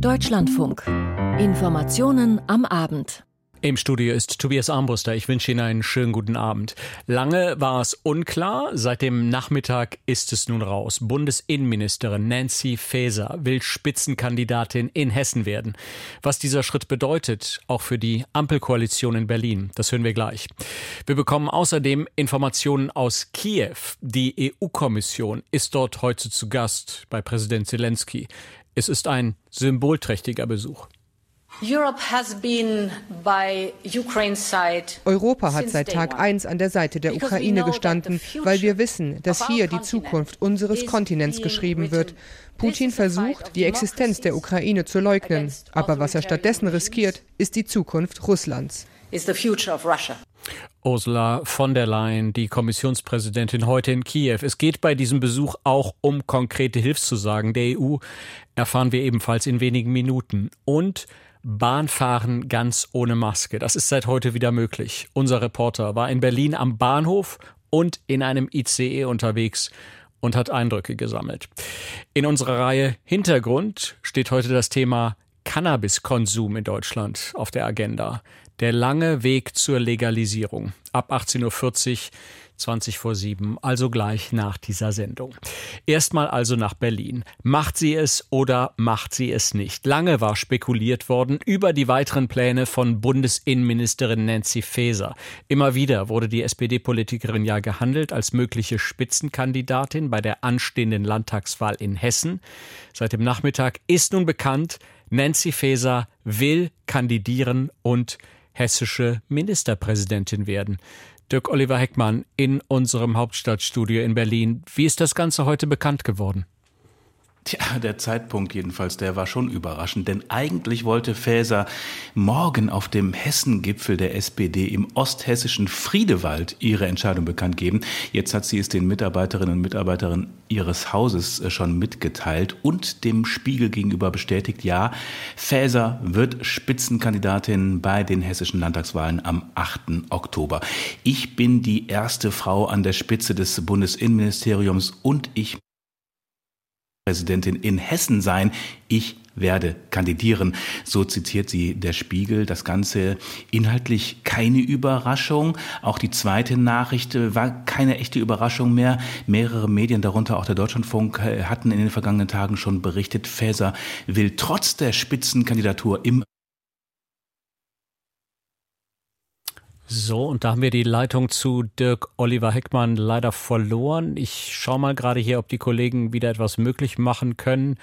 Deutschlandfunk. Informationen am Abend. Im Studio ist Tobias Armbruster. Ich wünsche Ihnen einen schönen guten Abend. Lange war es unklar. Seit dem Nachmittag ist es nun raus. Bundesinnenministerin Nancy Faeser will Spitzenkandidatin in Hessen werden. Was dieser Schritt bedeutet, auch für die Ampelkoalition in Berlin, das hören wir gleich. Wir bekommen außerdem Informationen aus Kiew. Die EU-Kommission ist dort heute zu Gast bei Präsident Zelensky. Es ist ein symbolträchtiger Besuch. Europa hat seit Tag 1 an der Seite der Ukraine gestanden, weil wir wissen, dass hier die Zukunft unseres Kontinents geschrieben wird. Putin versucht, die Existenz der Ukraine zu leugnen, aber was er stattdessen riskiert, ist die Zukunft Russlands. Ursula von der Leyen, die Kommissionspräsidentin, heute in Kiew. Es geht bei diesem Besuch auch um konkrete Hilfszusagen der EU, erfahren wir ebenfalls in wenigen Minuten. Und Bahnfahren ganz ohne Maske. Das ist seit heute wieder möglich. Unser Reporter war in Berlin am Bahnhof und in einem ICE unterwegs und hat Eindrücke gesammelt. In unserer Reihe Hintergrund steht heute das Thema Cannabiskonsum in Deutschland auf der Agenda. Der lange Weg zur Legalisierung. Ab 18.40 Uhr 20 vor 7, also gleich nach dieser Sendung. Erstmal also nach Berlin. Macht sie es oder macht sie es nicht? Lange war spekuliert worden über die weiteren Pläne von Bundesinnenministerin Nancy Faeser. Immer wieder wurde die SPD-Politikerin ja gehandelt als mögliche Spitzenkandidatin bei der anstehenden Landtagswahl in Hessen. Seit dem Nachmittag ist nun bekannt, Nancy Faeser will kandidieren und hessische Ministerpräsidentin werden. Dirk Oliver Heckmann in unserem Hauptstadtstudio in Berlin. Wie ist das Ganze heute bekannt geworden? Tja, der Zeitpunkt jedenfalls, der war schon überraschend, denn eigentlich wollte Faeser morgen auf dem Hessengipfel der SPD im osthessischen Friedewald ihre Entscheidung bekannt geben. Jetzt hat sie es den Mitarbeiterinnen und Mitarbeitern ihres Hauses äh, schon mitgeteilt und dem Spiegel gegenüber bestätigt, ja, Faeser wird Spitzenkandidatin bei den hessischen Landtagswahlen am 8. Oktober. Ich bin die erste Frau an der Spitze des Bundesinnenministeriums und ich Präsidentin in Hessen sein. Ich werde kandidieren. So zitiert sie der Spiegel. Das Ganze inhaltlich keine Überraschung. Auch die zweite Nachricht war keine echte Überraschung mehr. Mehrere Medien, darunter auch der Deutschlandfunk, hatten in den vergangenen Tagen schon berichtet, Faeser will trotz der Spitzenkandidatur im So, und da haben wir die Leitung zu Dirk Oliver Heckmann leider verloren. Ich schaue mal gerade hier, ob die Kollegen wieder etwas möglich machen können.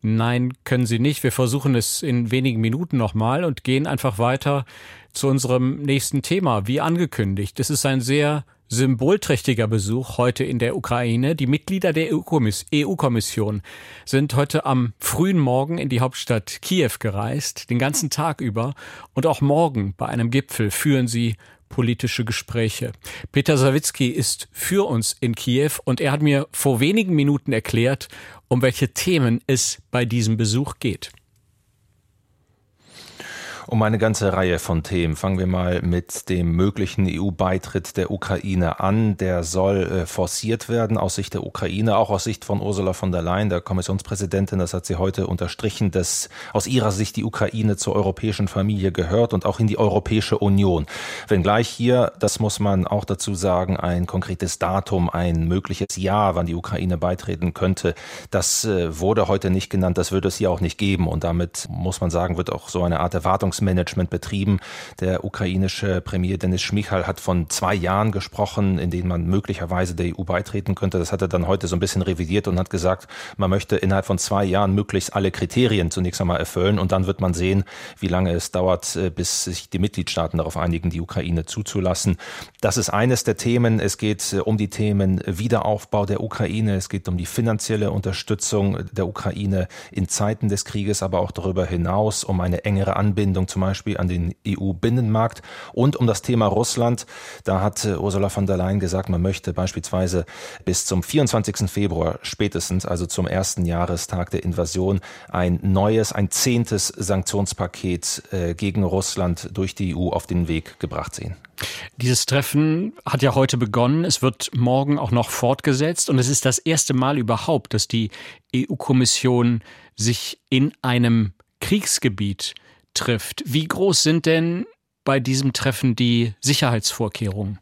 Nein, können sie nicht. Wir versuchen es in wenigen Minuten nochmal und gehen einfach weiter zu unserem nächsten Thema. Wie angekündigt, es ist ein sehr symbolträchtiger Besuch heute in der Ukraine. Die Mitglieder der EU-Kommission sind heute am frühen Morgen in die Hauptstadt Kiew gereist, den ganzen Tag über. Und auch morgen bei einem Gipfel führen sie politische Gespräche. Peter Sawicki ist für uns in Kiew und er hat mir vor wenigen Minuten erklärt, um welche Themen es bei diesem Besuch geht um eine ganze Reihe von Themen. Fangen wir mal mit dem möglichen EU-Beitritt der Ukraine an. Der soll äh, forciert werden aus Sicht der Ukraine, auch aus Sicht von Ursula von der Leyen, der Kommissionspräsidentin. Das hat sie heute unterstrichen, dass aus ihrer Sicht die Ukraine zur europäischen Familie gehört und auch in die Europäische Union. Wenngleich hier, das muss man auch dazu sagen, ein konkretes Datum, ein mögliches Jahr, wann die Ukraine beitreten könnte, das äh, wurde heute nicht genannt. Das wird es hier auch nicht geben. Und damit muss man sagen, wird auch so eine Art Erwartungs Erwartungsmanagement betrieben. Der ukrainische Premier Denis Schmichal hat von zwei Jahren gesprochen, in denen man möglicherweise der EU beitreten könnte. Das hat er dann heute so ein bisschen revidiert und hat gesagt, man möchte innerhalb von zwei Jahren möglichst alle Kriterien zunächst einmal erfüllen und dann wird man sehen, wie lange es dauert, äh, bis sich die Mitgliedstaaten darauf einigen, die Ukraine zuzulassen. Das ist eines der Themen. Es geht äh, um die Themen Wiederaufbau der Ukraine. Es geht um die finanzielle Unterstützung der Ukraine in Zeiten des Krieges, aber auch darüber hinaus um eine engere Anbindung zum Beispiel an den EU-Binnenmarkt und um das Thema Russland. Da hat äh, Ursula von der Leyen gesagt, man möchte beispielsweise bis zum 24. Februar spätestens, also zum ersten Jahrestag der Invasion, ein neues, ein zehntes Sanktionspaket äh, gegen Russland durch die EU auf den Weg gebracht sehen. Dieses Treffen hat ja heute begonnen. Es wird morgen auch noch fortgesetzt. Und es ist das erste Mal überhaupt, dass die EU-Kommission sich in einem Kriegsgebiet trifft. Wie groß sind denn bei diesem Treffen die Sicherheitsvorkehrungen?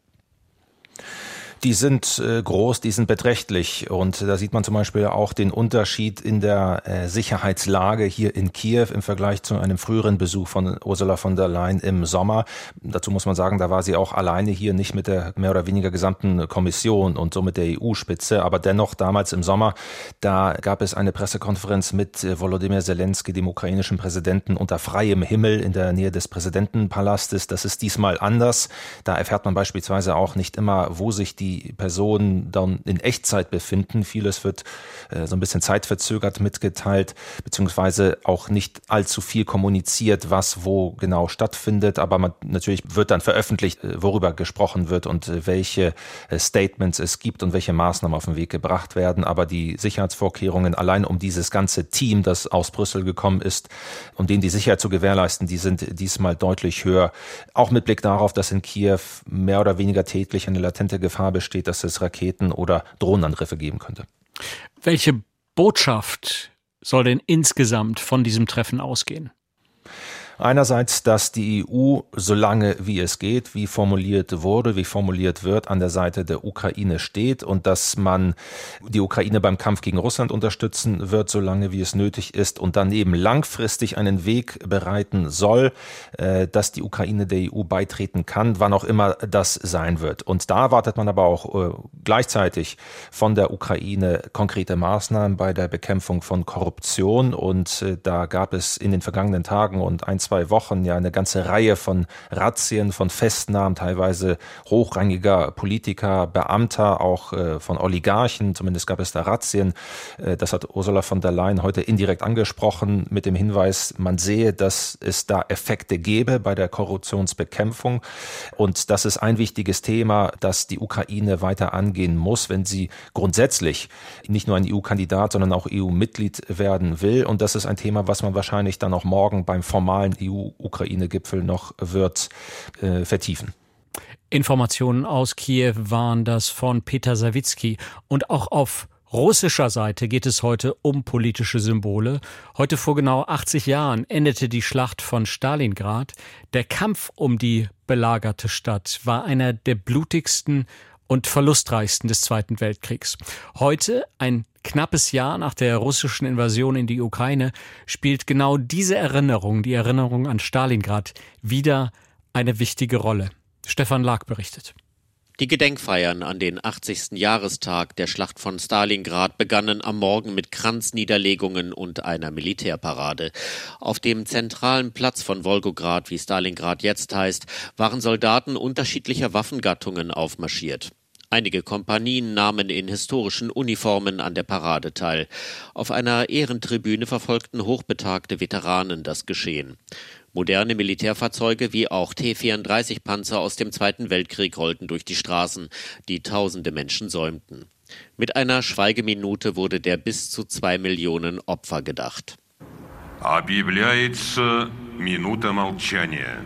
Die sind äh, groß, die sind beträchtlich. Und da sieht man zum Beispiel auch den Unterschied in der äh, Sicherheitslage hier in Kiew im Vergleich zu einem früheren Besuch von Ursula von der Leyen im Sommer. Dazu muss man sagen, da war sie auch alleine hier, nicht mit der mehr oder weniger gesamten Kommission und somit der EU-Spitze. Aber dennoch damals im Sommer, da gab es eine Pressekonferenz mit äh, Volodymyr Zelensky, dem ukrainischen Präsidenten, unter freiem Himmel in der Nähe des Präsidentenpalastes. Das ist diesmal anders. Da erfährt man beispielsweise auch nicht immer, wo sich die die Personen dann in Echtzeit befinden. Vieles wird äh, so ein bisschen zeitverzögert mitgeteilt, beziehungsweise auch nicht allzu viel kommuniziert, was wo genau stattfindet. Aber man, natürlich wird dann veröffentlicht, äh, worüber gesprochen wird und äh, welche Statements es gibt und welche Maßnahmen auf den Weg gebracht werden. Aber die Sicherheitsvorkehrungen allein um dieses ganze Team, das aus Brüssel gekommen ist, um denen die Sicherheit zu gewährleisten, die sind diesmal deutlich höher. Auch mit Blick darauf, dass in Kiew mehr oder weniger täglich eine latente Gefahr besteht, dass es Raketen- oder Drohnenangriffe geben könnte. Welche Botschaft soll denn insgesamt von diesem Treffen ausgehen? Einerseits, dass die EU, solange wie es geht, wie formuliert wurde, wie formuliert wird, an der Seite der Ukraine steht und dass man die Ukraine beim Kampf gegen Russland unterstützen wird, solange wie es nötig ist und daneben langfristig einen Weg bereiten soll, äh, dass die Ukraine der EU beitreten kann, wann auch immer das sein wird. Und da erwartet man aber auch äh, gleichzeitig von der Ukraine konkrete Maßnahmen bei der Bekämpfung von Korruption und äh, da gab es in den vergangenen Tagen und ein, zwei Wochen ja eine ganze Reihe von Razzien, von Festnahmen, teilweise hochrangiger Politiker, Beamter, auch äh, von Oligarchen, zumindest gab es da Razzien. Äh, das hat Ursula von der Leyen heute indirekt angesprochen mit dem Hinweis, man sehe, dass es da Effekte gebe bei der Korruptionsbekämpfung. Und das ist ein wichtiges Thema, das die Ukraine weiter angehen muss, wenn sie grundsätzlich nicht nur ein EU-Kandidat, sondern auch EU-Mitglied werden will. Und das ist ein Thema, was man wahrscheinlich dann auch morgen beim formalen EU-Ukraine-Gipfel noch wird äh, vertiefen. Informationen aus Kiew waren das von Peter Sawicki. Und auch auf russischer Seite geht es heute um politische Symbole. Heute vor genau 80 Jahren endete die Schlacht von Stalingrad. Der Kampf um die belagerte Stadt war einer der blutigsten und verlustreichsten des Zweiten Weltkriegs. Heute, ein knappes Jahr nach der russischen Invasion in die Ukraine, spielt genau diese Erinnerung, die Erinnerung an Stalingrad, wieder eine wichtige Rolle. Stefan Lag berichtet. Die Gedenkfeiern an den 80. Jahrestag der Schlacht von Stalingrad begannen am Morgen mit Kranzniederlegungen und einer Militärparade. Auf dem zentralen Platz von Wolgograd, wie Stalingrad jetzt heißt, waren Soldaten unterschiedlicher Waffengattungen aufmarschiert. Einige Kompanien nahmen in historischen Uniformen an der Parade teil. Auf einer Ehrentribüne verfolgten hochbetagte Veteranen das Geschehen. Moderne Militärfahrzeuge wie auch T-34-Panzer aus dem Zweiten Weltkrieg rollten durch die Straßen, die tausende Menschen säumten. Mit einer Schweigeminute wurde der bis zu zwei Millionen Opfer gedacht. Объявляется минута молчания.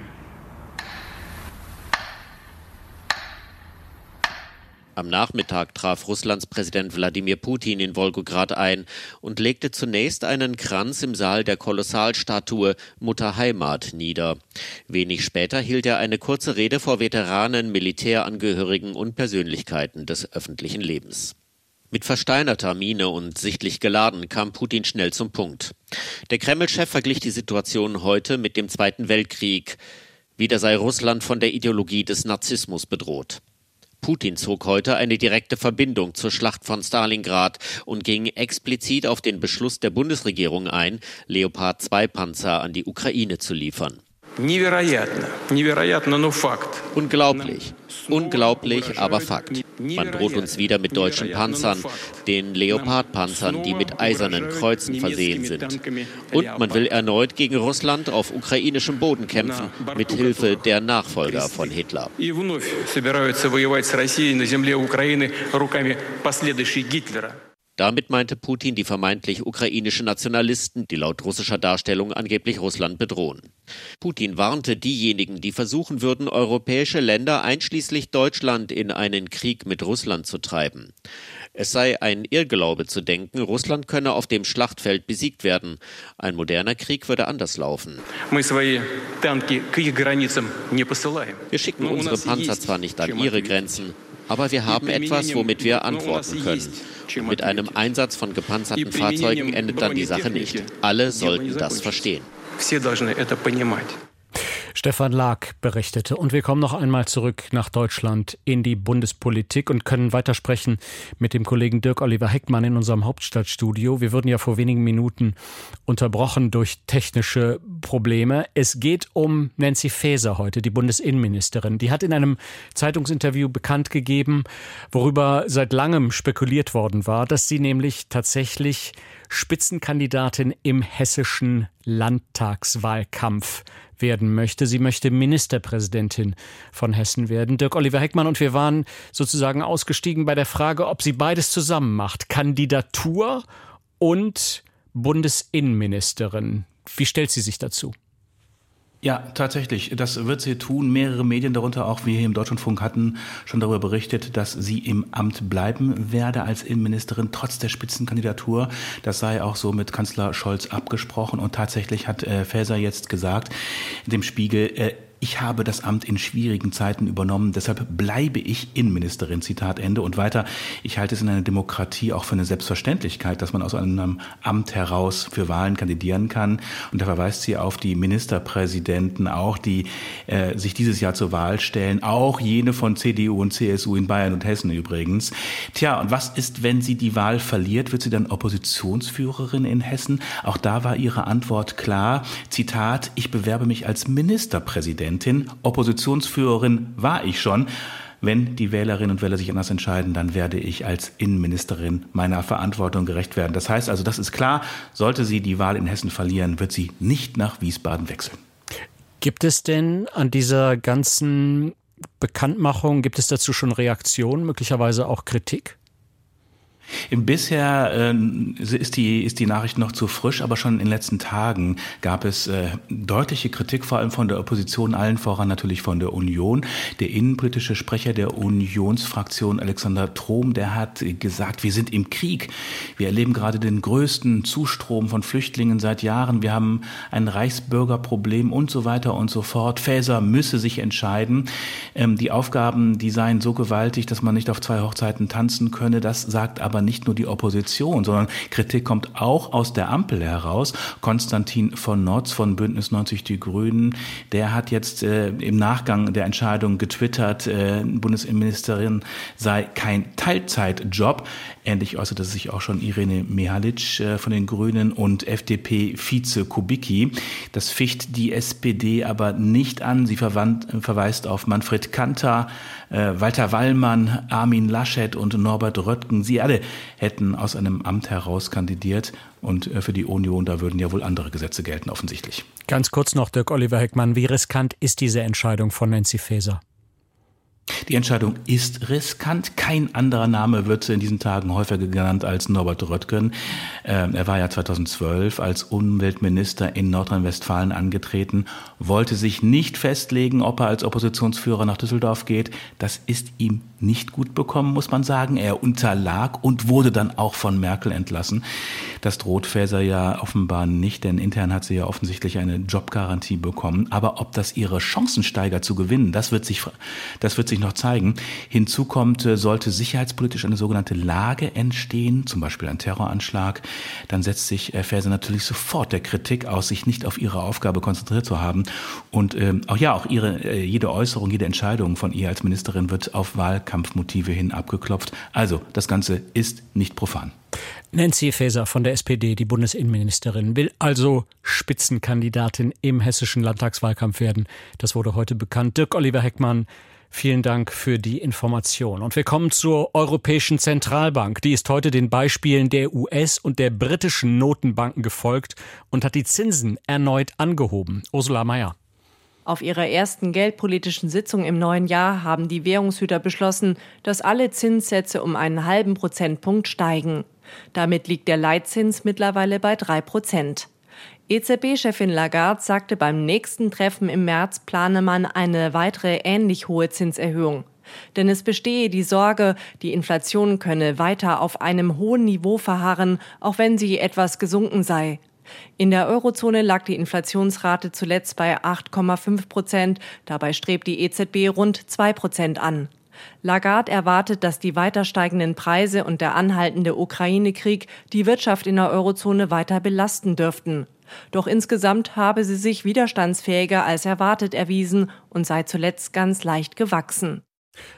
Am Nachmittag traf Russlands Präsident Wladimir Putin in Wolgograd ein und legte zunächst einen Kranz im Saal der Kolossalstatue Mutter Heimat nieder. Wenig später hielt er eine kurze Rede vor Veteranen, Militärangehörigen und Persönlichkeiten des öffentlichen Lebens. Mit versteinerter Miene und sichtlich geladen kam Putin schnell zum Punkt. Der Kreml-Chef verglich die Situation heute mit dem Zweiten Weltkrieg. Wieder sei Russland von der Ideologie des Narzissmus bedroht. Putin zog heute eine direkte Verbindung zur Schlacht von Stalingrad und ging explizit auf den Beschluss der Bundesregierung ein, Leopard 2 Panzer an die Ukraine zu liefern. Unglaublich, unglaublich, aber Fakt. Man droht uns wieder mit deutschen Panzern, den Leopard-Panzern, die mit eisernen Kreuzen versehen sind. Und man will erneut gegen Russland auf ukrainischem Boden kämpfen, mit Hilfe der Nachfolger von Hitler. Damit meinte Putin die vermeintlich ukrainische Nationalisten, die laut russischer Darstellung angeblich Russland bedrohen. Putin warnte diejenigen, die versuchen würden, europäische Länder einschließlich Deutschland in einen Krieg mit Russland zu treiben. Es sei ein Irrglaube zu denken, Russland könne auf dem Schlachtfeld besiegt werden. Ein moderner Krieg würde anders laufen. Wir schicken unsere Panzer zwar nicht an ihre Grenzen, aber wir haben etwas, womit wir antworten können. Und mit einem Einsatz von gepanzerten Fahrzeugen endet dann die Sache nicht. Alle sollten das verstehen. Stefan Lag berichtete. Und wir kommen noch einmal zurück nach Deutschland in die Bundespolitik und können weitersprechen mit dem Kollegen Dirk Oliver Heckmann in unserem Hauptstadtstudio. Wir wurden ja vor wenigen Minuten unterbrochen durch technische Probleme. Es geht um Nancy Faeser heute, die Bundesinnenministerin. Die hat in einem Zeitungsinterview bekannt gegeben, worüber seit langem spekuliert worden war, dass sie nämlich tatsächlich Spitzenkandidatin im hessischen Landtagswahlkampf werden möchte. Sie möchte Ministerpräsidentin von Hessen werden. Dirk Oliver Heckmann und wir waren sozusagen ausgestiegen bei der Frage, ob sie beides zusammen macht. Kandidatur und Bundesinnenministerin. Wie stellt sie sich dazu? Ja, tatsächlich. Das wird sie tun. Mehrere Medien, darunter auch wir hier im Deutschlandfunk, hatten schon darüber berichtet, dass sie im Amt bleiben werde als Innenministerin, trotz der Spitzenkandidatur. Das sei auch so mit Kanzler Scholz abgesprochen. Und tatsächlich hat äh, Faeser jetzt gesagt, dem Spiegel, äh, ich habe das Amt in schwierigen Zeiten übernommen, deshalb bleibe ich Innenministerin, Zitat Ende. Und weiter, ich halte es in einer Demokratie auch für eine Selbstverständlichkeit, dass man aus einem Amt heraus für Wahlen kandidieren kann. Und da verweist sie auf die Ministerpräsidenten, auch die äh, sich dieses Jahr zur Wahl stellen, auch jene von CDU und CSU in Bayern und Hessen übrigens. Tja, und was ist, wenn sie die Wahl verliert? Wird sie dann Oppositionsführerin in Hessen? Auch da war ihre Antwort klar. Zitat, ich bewerbe mich als Ministerpräsident. Präsidentin. Oppositionsführerin war ich schon. Wenn die Wählerinnen und Wähler sich anders entscheiden, dann werde ich als Innenministerin meiner Verantwortung gerecht werden. Das heißt also, das ist klar, sollte sie die Wahl in Hessen verlieren, wird sie nicht nach Wiesbaden wechseln. Gibt es denn an dieser ganzen Bekanntmachung, gibt es dazu schon Reaktionen, möglicherweise auch Kritik? Bisher äh, ist, die, ist die Nachricht noch zu frisch, aber schon in den letzten Tagen gab es äh, deutliche Kritik, vor allem von der Opposition, allen voran natürlich von der Union. Der innenpolitische Sprecher der Unionsfraktion, Alexander Trom, der hat gesagt, wir sind im Krieg. Wir erleben gerade den größten Zustrom von Flüchtlingen seit Jahren. Wir haben ein Reichsbürgerproblem und so weiter und so fort. Faeser müsse sich entscheiden. Ähm, die Aufgaben, die seien so gewaltig, dass man nicht auf zwei Hochzeiten tanzen könne. Das sagt aber nicht nur die Opposition, sondern Kritik kommt auch aus der Ampel heraus. Konstantin von Notz von Bündnis 90 Die Grünen, der hat jetzt äh, im Nachgang der Entscheidung getwittert, äh, Bundesinnenministerin sei kein Teilzeitjob. Ähnlich äußerte sich auch schon Irene Mihalic äh, von den Grünen und FDP-Vize Kubicki. Das ficht die SPD aber nicht an. Sie verwandt, verweist auf Manfred Kanter, äh, Walter Wallmann, Armin Laschet und Norbert Röttgen. Sie alle hätten aus einem Amt heraus kandidiert. Und äh, für die Union, da würden ja wohl andere Gesetze gelten, offensichtlich. Ganz kurz noch, Dirk Oliver Heckmann, wie riskant ist diese Entscheidung von Nancy Faeser? Die Entscheidung ist riskant. Kein anderer Name wird in diesen Tagen häufiger genannt als Norbert Röttgen. Ähm, er war ja 2012 als Umweltminister in Nordrhein-Westfalen angetreten, wollte sich nicht festlegen, ob er als Oppositionsführer nach Düsseldorf geht. Das ist ihm nicht gut bekommen, muss man sagen. Er unterlag und wurde dann auch von Merkel entlassen. Das droht Faeser ja offenbar nicht, denn intern hat sie ja offensichtlich eine Jobgarantie bekommen. Aber ob das ihre Chancen steigert zu gewinnen, das wird sich, das wird sich sich noch zeigen. Hinzu kommt, äh, sollte sicherheitspolitisch eine sogenannte Lage entstehen, zum Beispiel ein Terroranschlag, dann setzt sich äh, Faeser natürlich sofort der Kritik aus, sich nicht auf ihre Aufgabe konzentriert zu haben. Und ähm, auch ja, auch ihre äh, jede Äußerung, jede Entscheidung von ihr als Ministerin wird auf Wahlkampfmotive hin abgeklopft. Also das Ganze ist nicht profan. Nancy Faeser von der SPD, die Bundesinnenministerin, will also Spitzenkandidatin im hessischen Landtagswahlkampf werden. Das wurde heute bekannt. Dirk Oliver Heckmann Vielen Dank für die Information. Und wir kommen zur Europäischen Zentralbank. Die ist heute den Beispielen der US- und der britischen Notenbanken gefolgt und hat die Zinsen erneut angehoben. Ursula Mayer. Auf ihrer ersten geldpolitischen Sitzung im neuen Jahr haben die Währungshüter beschlossen, dass alle Zinssätze um einen halben Prozentpunkt steigen. Damit liegt der Leitzins mittlerweile bei drei Prozent. EZB-Chefin Lagarde sagte, beim nächsten Treffen im März plane man eine weitere ähnlich hohe Zinserhöhung. Denn es bestehe die Sorge, die Inflation könne weiter auf einem hohen Niveau verharren, auch wenn sie etwas gesunken sei. In der Eurozone lag die Inflationsrate zuletzt bei 8,5 Prozent. Dabei strebt die EZB rund 2 Prozent an. Lagarde erwartet, dass die weiter steigenden Preise und der anhaltende Ukraine-Krieg die Wirtschaft in der Eurozone weiter belasten dürften. Doch insgesamt habe sie sich widerstandsfähiger als erwartet erwiesen und sei zuletzt ganz leicht gewachsen.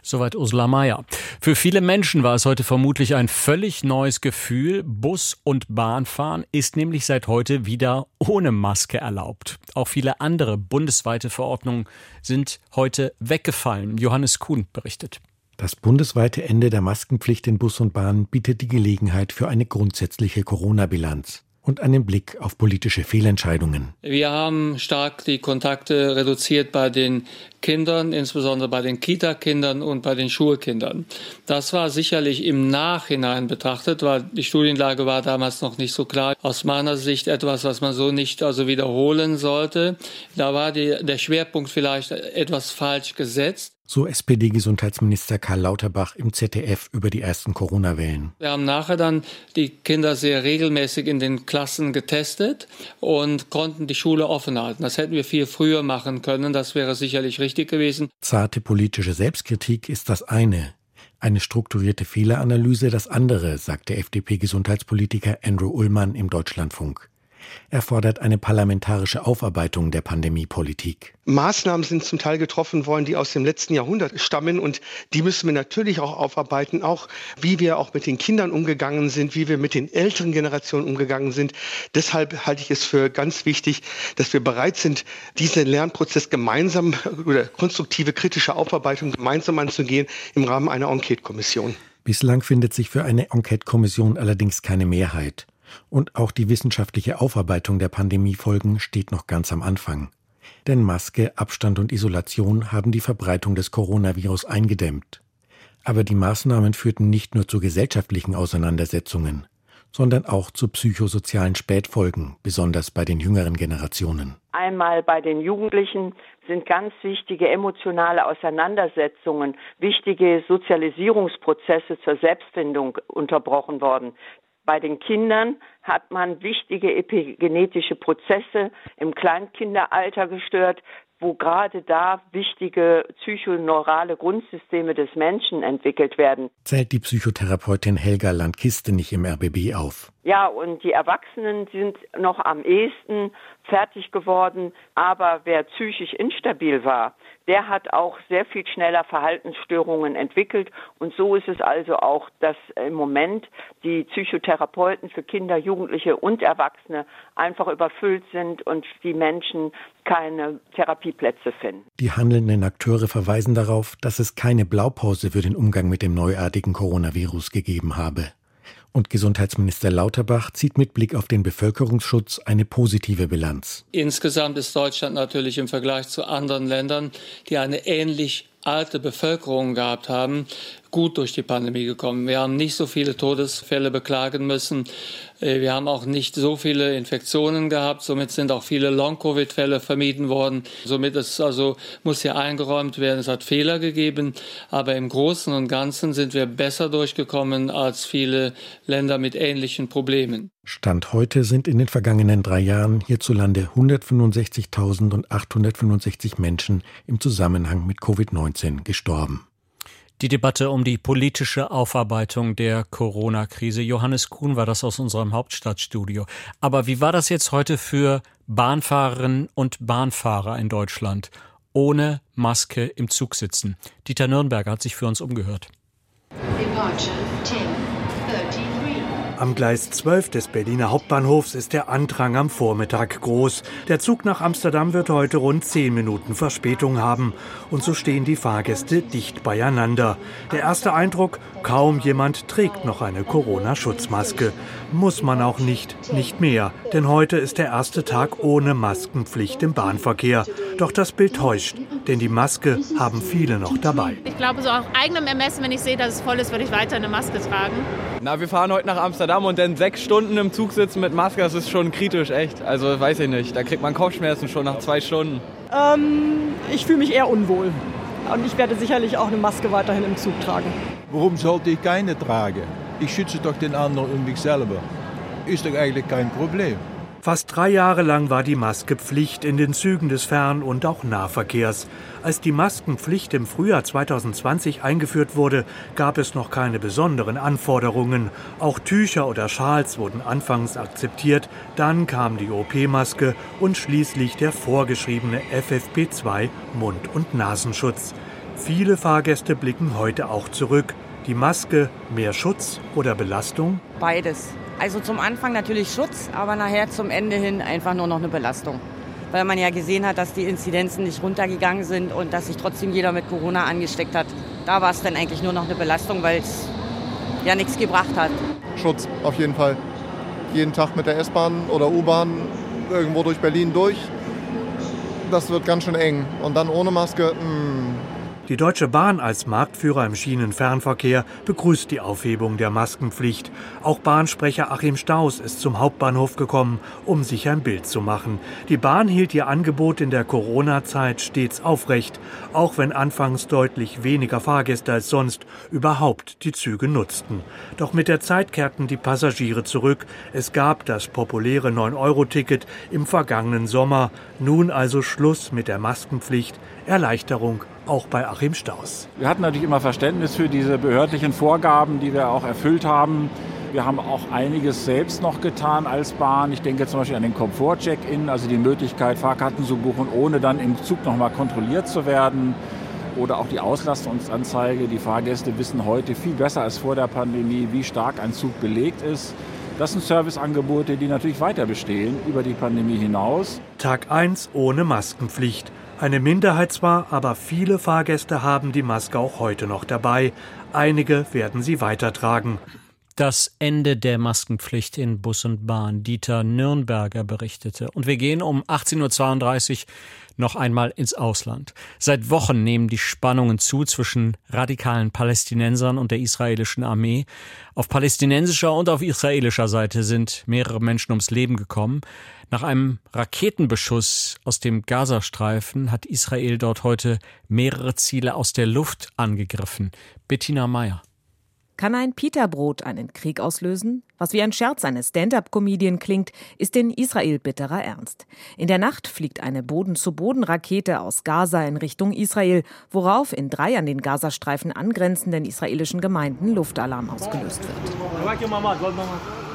Soweit Ursula Mayer. Für viele Menschen war es heute vermutlich ein völlig neues Gefühl. Bus- und Bahnfahren ist nämlich seit heute wieder ohne Maske erlaubt. Auch viele andere bundesweite Verordnungen sind heute weggefallen. Johannes Kuhn berichtet. Das bundesweite Ende der Maskenpflicht in Bus und Bahn bietet die Gelegenheit für eine grundsätzliche Corona-Bilanz und einen Blick auf politische Fehlentscheidungen. Wir haben stark die Kontakte reduziert bei den Kindern, insbesondere bei den Kita-Kindern und bei den Schulkindern. Das war sicherlich im Nachhinein betrachtet, weil die Studienlage war damals noch nicht so klar. Aus meiner Sicht etwas, was man so nicht also wiederholen sollte. Da war die, der Schwerpunkt vielleicht etwas falsch gesetzt. So SPD-Gesundheitsminister Karl Lauterbach im ZDF über die ersten Corona-Wellen. Wir haben nachher dann die Kinder sehr regelmäßig in den Klassen getestet und konnten die Schule offen halten. Das hätten wir viel früher machen können. Das wäre sicherlich richtig gewesen. Zarte politische Selbstkritik ist das eine. Eine strukturierte Fehleranalyse das andere, sagt der FDP-Gesundheitspolitiker Andrew Ullmann im Deutschlandfunk. Er fordert eine parlamentarische Aufarbeitung der Pandemiepolitik. Maßnahmen sind zum Teil getroffen worden, die aus dem letzten Jahrhundert stammen und die müssen wir natürlich auch aufarbeiten, auch wie wir auch mit den Kindern umgegangen sind, wie wir mit den älteren Generationen umgegangen sind. Deshalb halte ich es für ganz wichtig, dass wir bereit sind, diesen Lernprozess gemeinsam oder konstruktive kritische Aufarbeitung gemeinsam anzugehen im Rahmen einer Enquete-Kommission. Bislang findet sich für eine Enquete-Kommission allerdings keine Mehrheit. Und auch die wissenschaftliche Aufarbeitung der Pandemiefolgen steht noch ganz am Anfang. Denn Maske, Abstand und Isolation haben die Verbreitung des Coronavirus eingedämmt. Aber die Maßnahmen führten nicht nur zu gesellschaftlichen Auseinandersetzungen, sondern auch zu psychosozialen Spätfolgen, besonders bei den jüngeren Generationen. Einmal bei den Jugendlichen sind ganz wichtige emotionale Auseinandersetzungen, wichtige Sozialisierungsprozesse zur Selbstfindung unterbrochen worden. Bei den Kindern hat man wichtige epigenetische Prozesse im Kleinkinderalter gestört, wo gerade da wichtige psychoneurale Grundsysteme des Menschen entwickelt werden. Zählt die Psychotherapeutin Helga Landkiste nicht im RBB auf. Ja, und die Erwachsenen sind noch am ehesten fertig geworden, aber wer psychisch instabil war, der hat auch sehr viel schneller Verhaltensstörungen entwickelt. Und so ist es also auch, dass im Moment die Psychotherapeuten für Kinder, Jugendliche und Erwachsene einfach überfüllt sind und die Menschen keine Therapieplätze finden. Die handelnden Akteure verweisen darauf, dass es keine Blaupause für den Umgang mit dem neuartigen Coronavirus gegeben habe. Und Gesundheitsminister Lauterbach zieht mit Blick auf den Bevölkerungsschutz eine positive Bilanz. Insgesamt ist Deutschland natürlich im Vergleich zu anderen Ländern, die eine ähnlich alte Bevölkerung gehabt haben, gut durch die Pandemie gekommen. Wir haben nicht so viele Todesfälle beklagen müssen. Äh, wir haben auch nicht so viele Infektionen gehabt. Somit sind auch viele Long-Covid-Fälle vermieden worden. Somit ist also, muss hier eingeräumt werden. Es hat Fehler gegeben. Aber im Großen und Ganzen sind wir besser durchgekommen als viele Länder mit ähnlichen Problemen. Stand heute sind in den vergangenen drei Jahren hierzulande 165.865 Menschen im Zusammenhang mit Covid-19 gestorben. Die Debatte um die politische Aufarbeitung der Corona-Krise. Johannes Kuhn war das aus unserem Hauptstadtstudio. Aber wie war das jetzt heute für Bahnfahrerinnen und Bahnfahrer in Deutschland? Ohne Maske im Zug sitzen. Dieter Nürnberger hat sich für uns umgehört. Departure 10, 13. Am Gleis 12 des Berliner Hauptbahnhofs ist der Andrang am Vormittag groß. Der Zug nach Amsterdam wird heute rund 10 Minuten Verspätung haben. Und so stehen die Fahrgäste dicht beieinander. Der erste Eindruck, kaum jemand trägt noch eine Corona-Schutzmaske. Muss man auch nicht, nicht mehr. Denn heute ist der erste Tag ohne Maskenpflicht im Bahnverkehr. Doch das Bild täuscht, denn die Maske haben viele noch dabei. Ich glaube, so auf eigenem Ermessen, wenn ich sehe, dass es voll ist, würde ich weiter eine Maske tragen. Na, wir fahren heute nach Amsterdam und dann sechs Stunden im Zug sitzen mit Maske, das ist schon kritisch, echt. Also weiß ich nicht, da kriegt man Kopfschmerzen schon nach zwei Stunden. Ähm, ich fühle mich eher unwohl. Und ich werde sicherlich auch eine Maske weiterhin im Zug tragen. Warum sollte ich keine tragen? Ich schütze doch den anderen und mich selber. Ist doch eigentlich kein Problem. Fast drei Jahre lang war die Maske Pflicht in den Zügen des Fern- und auch Nahverkehrs. Als die Maskenpflicht im Frühjahr 2020 eingeführt wurde, gab es noch keine besonderen Anforderungen. Auch Tücher oder Schals wurden anfangs akzeptiert, dann kam die OP-Maske und schließlich der vorgeschriebene FFP2 Mund- und Nasenschutz. Viele Fahrgäste blicken heute auch zurück. Die Maske mehr Schutz oder Belastung? Beides. Also zum Anfang natürlich Schutz, aber nachher zum Ende hin einfach nur noch eine Belastung. Weil man ja gesehen hat, dass die Inzidenzen nicht runtergegangen sind und dass sich trotzdem jeder mit Corona angesteckt hat. Da war es dann eigentlich nur noch eine Belastung, weil es ja nichts gebracht hat. Schutz auf jeden Fall. Jeden Tag mit der S-Bahn oder U-Bahn irgendwo durch Berlin durch. Das wird ganz schön eng. Und dann ohne Maske, mh, hm, die Deutsche Bahn als Marktführer im Schienenfernverkehr begrüßt die Aufhebung der Maskenpflicht. Auch Bahnsprecher Achim Staus ist zum Hauptbahnhof gekommen, um sich ein Bild zu machen. Die Bahn hielt ihr Angebot in der Corona-Zeit stets aufrecht, auch wenn anfangs deutlich weniger Fahrgäste als sonst überhaupt die Züge nutzten. Doch mit der Zeit kehrten die Passagiere zurück. Es gab das populäre 9-Euro-Ticket im vergangenen Sommer. Nun also Schluss mit der Maskenpflicht. Erleichterung auch bei Achim Staus. Wir hatten natürlich immer Verständnis für diese behördlichen Vorgaben, die wir auch erfüllt haben. Wir haben auch einiges selbst noch getan als Bahn. Ich denke zum Beispiel an den Komfort-Check-In, also die Möglichkeit, Fahrkarten zu buchen, ohne dann im Zug nochmal kontrolliert zu werden. Oder auch die Auslastungsanzeige. Die Fahrgäste wissen heute viel besser als vor der Pandemie, wie stark ein Zug belegt ist. Das sind Serviceangebote, die natürlich weiter bestehen über die Pandemie hinaus. Tag 1 ohne Maskenpflicht. Eine Minderheit zwar, aber viele Fahrgäste haben die Maske auch heute noch dabei. Einige werden sie weitertragen. Das Ende der Maskenpflicht in Bus und Bahn. Dieter Nürnberger berichtete. Und wir gehen um 18.32 Uhr noch einmal ins Ausland. Seit Wochen nehmen die Spannungen zu zwischen radikalen Palästinensern und der israelischen Armee. Auf palästinensischer und auf israelischer Seite sind mehrere Menschen ums Leben gekommen. Nach einem Raketenbeschuss aus dem Gazastreifen hat Israel dort heute mehrere Ziele aus der Luft angegriffen. Bettina Meyer. Kann ein Pita-Brot einen Krieg auslösen? Was wie ein Scherz eines Stand-up-Comedian klingt, ist in Israel bitterer Ernst. In der Nacht fliegt eine Boden-zu-Boden-Rakete aus Gaza in Richtung Israel, worauf in drei an den Gazastreifen angrenzenden israelischen Gemeinden Luftalarm ausgelöst wird.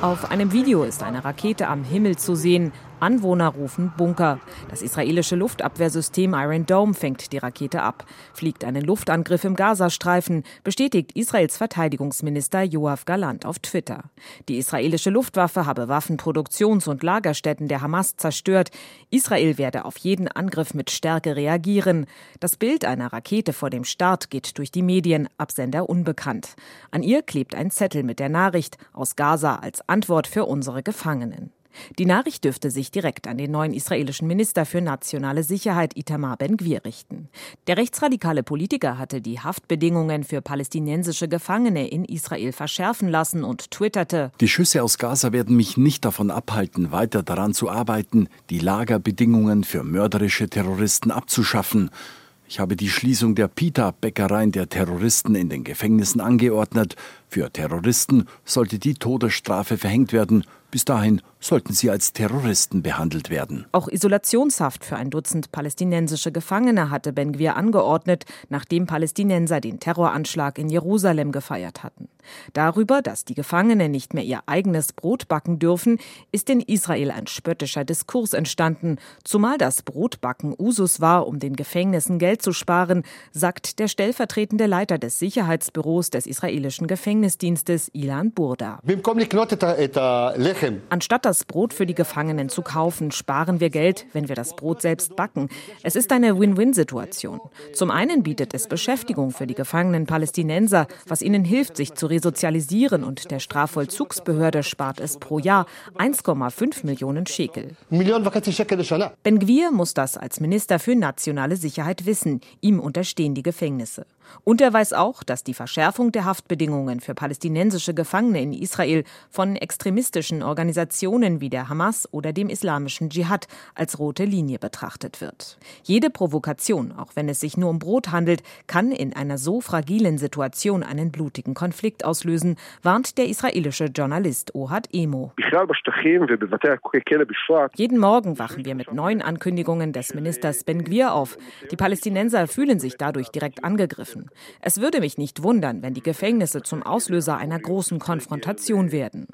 Auf einem Video ist eine Rakete am Himmel zu sehen. Anwohner rufen Bunker. Das israelische Luftabwehrsystem Iron Dome fängt die Rakete ab. Fliegt einen Luftangriff im Gazastreifen, bestätigt Israels Verteidigungsminister Joachim Galant auf Twitter. Die israelische Luftwaffe habe Waffenproduktions- und Lagerstätten der Hamas zerstört. Israel werde auf jeden Angriff mit Stärke reagieren. Das Bild einer Rakete vor dem Start geht durch die Medien, Absender unbekannt. An ihr klebt ein Zettel mit der Nachricht aus Gaza als Antwort für unsere Gefangenen. Die Nachricht dürfte sich direkt an den neuen israelischen Minister für nationale Sicherheit Itamar Ben-Gvir richten. Der rechtsradikale Politiker hatte die Haftbedingungen für palästinensische Gefangene in Israel verschärfen lassen und twitterte: Die Schüsse aus Gaza werden mich nicht davon abhalten, weiter daran zu arbeiten, die Lagerbedingungen für mörderische Terroristen abzuschaffen. Ich habe die Schließung der Pita-Bäckereien der Terroristen in den Gefängnissen angeordnet. Für Terroristen sollte die Todesstrafe verhängt werden. Bis dahin sollten sie als Terroristen behandelt werden. Auch Isolationshaft für ein Dutzend palästinensische Gefangene hatte Ben-Gvir angeordnet, nachdem Palästinenser den Terroranschlag in Jerusalem gefeiert hatten. Darüber, dass die Gefangenen nicht mehr ihr eigenes Brot backen dürfen, ist in Israel ein spöttischer Diskurs entstanden, zumal das Brotbacken Usus war, um den Gefängnissen Geld zu sparen, sagt der stellvertretende Leiter des Sicherheitsbüros des israelischen Gefängnisdienstes Ilan Burda. Anstatt das Brot für die Gefangenen zu kaufen, sparen wir Geld, wenn wir das Brot selbst backen. Es ist eine Win-Win-Situation. Zum einen bietet es Beschäftigung für die gefangenen Palästinenser, was ihnen hilft, sich zu resozialisieren und der Strafvollzugsbehörde spart es pro Jahr 1,5 Millionen Schekel. Ben Gwir muss das als Minister für nationale Sicherheit wissen. Ihm unterstehen die Gefängnisse. Und er weiß auch, dass die Verschärfung der Haftbedingungen für palästinensische Gefangene in Israel von extremistischen Organisationen wie der Hamas oder dem islamischen Dschihad als rote Linie betrachtet wird. Jede Provokation, auch wenn es sich nur um Brot handelt, kann in einer so fragilen Situation einen blutigen Konflikt auslösen, warnt der israelische Journalist Ohad Emo. Jeden Morgen wachen wir mit neuen Ankündigungen des Ministers Ben Gvir auf. Die Palästinenser fühlen sich dadurch direkt angegriffen. Es würde mich nicht wundern, wenn die Gefängnisse zum Auslöser einer großen Konfrontation werden.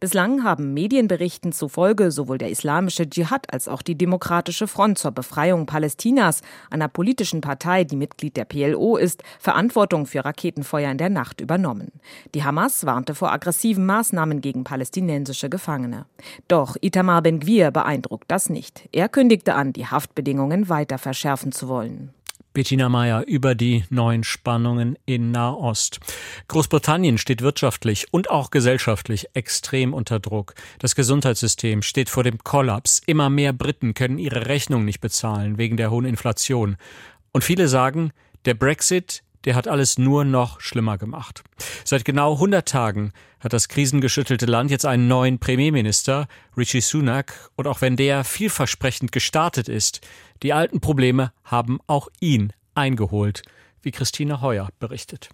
Bislang haben Medienberichten zufolge sowohl der islamische Dschihad als auch die Demokratische Front zur Befreiung Palästinas, einer politischen Partei, die Mitglied der PLO ist, Verantwortung für Raketenfeuer in der Nacht übernommen. Die Hamas warnte vor aggressiven Maßnahmen gegen palästinensische Gefangene. Doch Itamar Ben-Gvir beeindruckt das nicht. Er kündigte an, die Haftbedingungen weiter verschärfen zu wollen. Bettina Meyer über die neuen Spannungen in Nahost. Großbritannien steht wirtschaftlich und auch gesellschaftlich extrem unter Druck. Das Gesundheitssystem steht vor dem Kollaps. Immer mehr Briten können ihre Rechnung nicht bezahlen wegen der hohen Inflation. Und viele sagen, der Brexit der hat alles nur noch schlimmer gemacht. Seit genau 100 Tagen hat das krisengeschüttelte Land jetzt einen neuen Premierminister, Richie Sunak, und auch wenn der vielversprechend gestartet ist, die alten Probleme haben auch ihn eingeholt, wie Christine Heuer berichtet.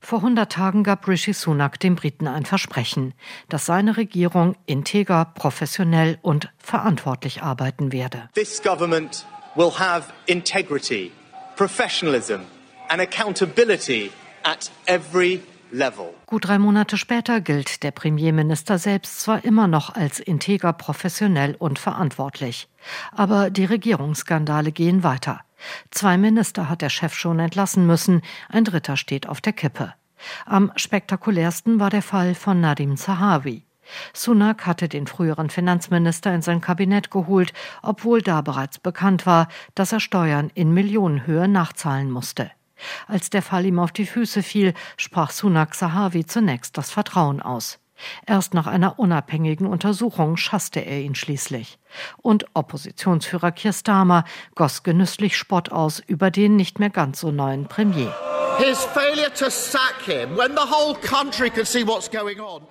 Vor 100 Tagen gab Rishi Sunak den Briten ein Versprechen, dass seine Regierung integer, professionell und verantwortlich arbeiten werde. This government will have integrity, professionalism and accountability at every level. Gut drei Monate später gilt der Premierminister selbst zwar immer noch als integer, professionell und verantwortlich, aber die Regierungsskandale gehen weiter. Zwei Minister hat der Chef schon entlassen müssen, ein dritter steht auf der Kippe. Am spektakulärsten war der Fall von Nadim Zahawi. Sunak hatte den früheren Finanzminister in sein Kabinett geholt, obwohl da bereits bekannt war, dass er Steuern in Millionenhöhe nachzahlen musste. Als der Fall ihm auf die Füße fiel, sprach Sunak Sahawi zunächst das Vertrauen aus. Erst nach einer unabhängigen Untersuchung schasste er ihn schließlich. Und Oppositionsführer Keir Starmer goss genüsslich Spott aus über den nicht mehr ganz so neuen Premier.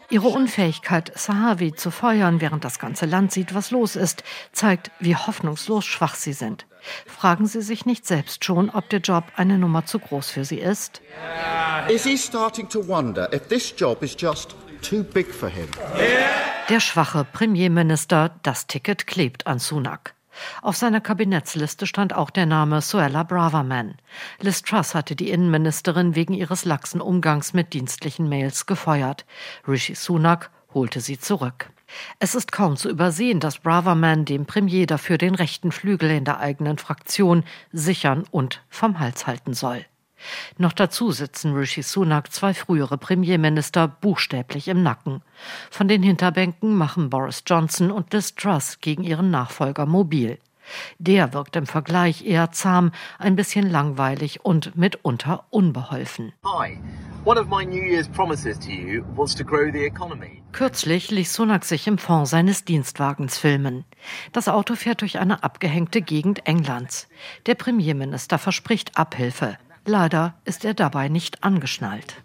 Ihre Unfähigkeit, Sahawi zu feuern, während das ganze Land sieht, was los ist, zeigt, wie hoffnungslos schwach sie sind. Fragen Sie sich nicht selbst schon, ob der Job eine Nummer zu groß für Sie ist? Der schwache Premierminister, das Ticket klebt an Sunak. Auf seiner Kabinettsliste stand auch der Name Suella Braverman. Liz Truss hatte die Innenministerin wegen ihres laxen Umgangs mit dienstlichen Mails gefeuert. Rishi Sunak holte sie zurück. Es ist kaum zu übersehen, dass Braverman dem Premier dafür den rechten Flügel in der eigenen Fraktion sichern und vom Hals halten soll. Noch dazu sitzen Rishi Sunak zwei frühere Premierminister buchstäblich im Nacken. Von den Hinterbänken machen Boris Johnson und Liz Truss gegen ihren Nachfolger mobil. Der wirkt im Vergleich eher zahm, ein bisschen langweilig und mitunter unbeholfen. Hi. Kürzlich ließ Sunak sich im Fond seines Dienstwagens filmen. Das Auto fährt durch eine abgehängte Gegend Englands. Der Premierminister verspricht Abhilfe. Leider ist er dabei nicht angeschnallt.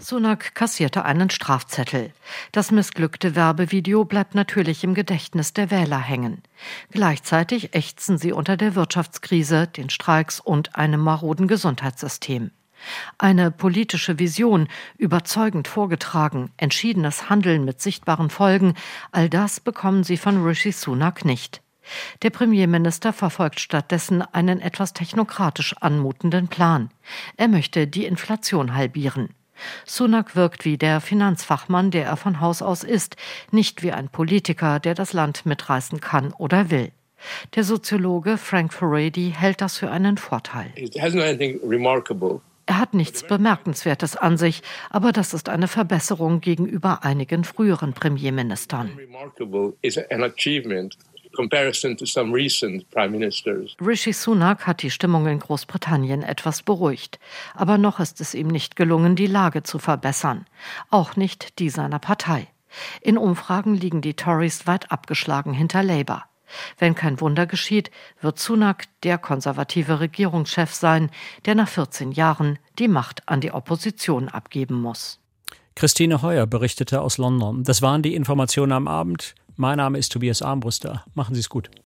Sunak kassierte einen Strafzettel. Das missglückte Werbevideo bleibt natürlich im Gedächtnis der Wähler hängen. Gleichzeitig ächzen sie unter der Wirtschaftskrise, den Streiks und einem maroden Gesundheitssystem. Eine politische Vision, überzeugend vorgetragen, entschiedenes Handeln mit sichtbaren Folgen, all das bekommen sie von Rishi Sunak nicht. Der Premierminister verfolgt stattdessen einen etwas technokratisch anmutenden Plan. Er möchte die Inflation halbieren. Sunak wirkt wie der Finanzfachmann, der er von Haus aus ist, nicht wie ein Politiker, der das Land mitreißen kann oder will. Der Soziologe Frank Furedi hält das für einen Vorteil. Er hat nichts Bemerkenswertes an sich, aber das ist eine Verbesserung gegenüber einigen früheren Premierministern. Rishi Sunak hat die Stimmung in Großbritannien etwas beruhigt. Aber noch ist es ihm nicht gelungen, die Lage zu verbessern. Auch nicht die seiner Partei. In Umfragen liegen die Tories weit abgeschlagen hinter Labour. Wenn kein Wunder geschieht, wird Sunak der konservative Regierungschef sein, der nach 14 Jahren die Macht an die Opposition abgeben muss. Christine Heuer berichtete aus London. Das waren die Informationen am Abend. Mein Name ist Tobias Armbruster. Machen Sie es gut.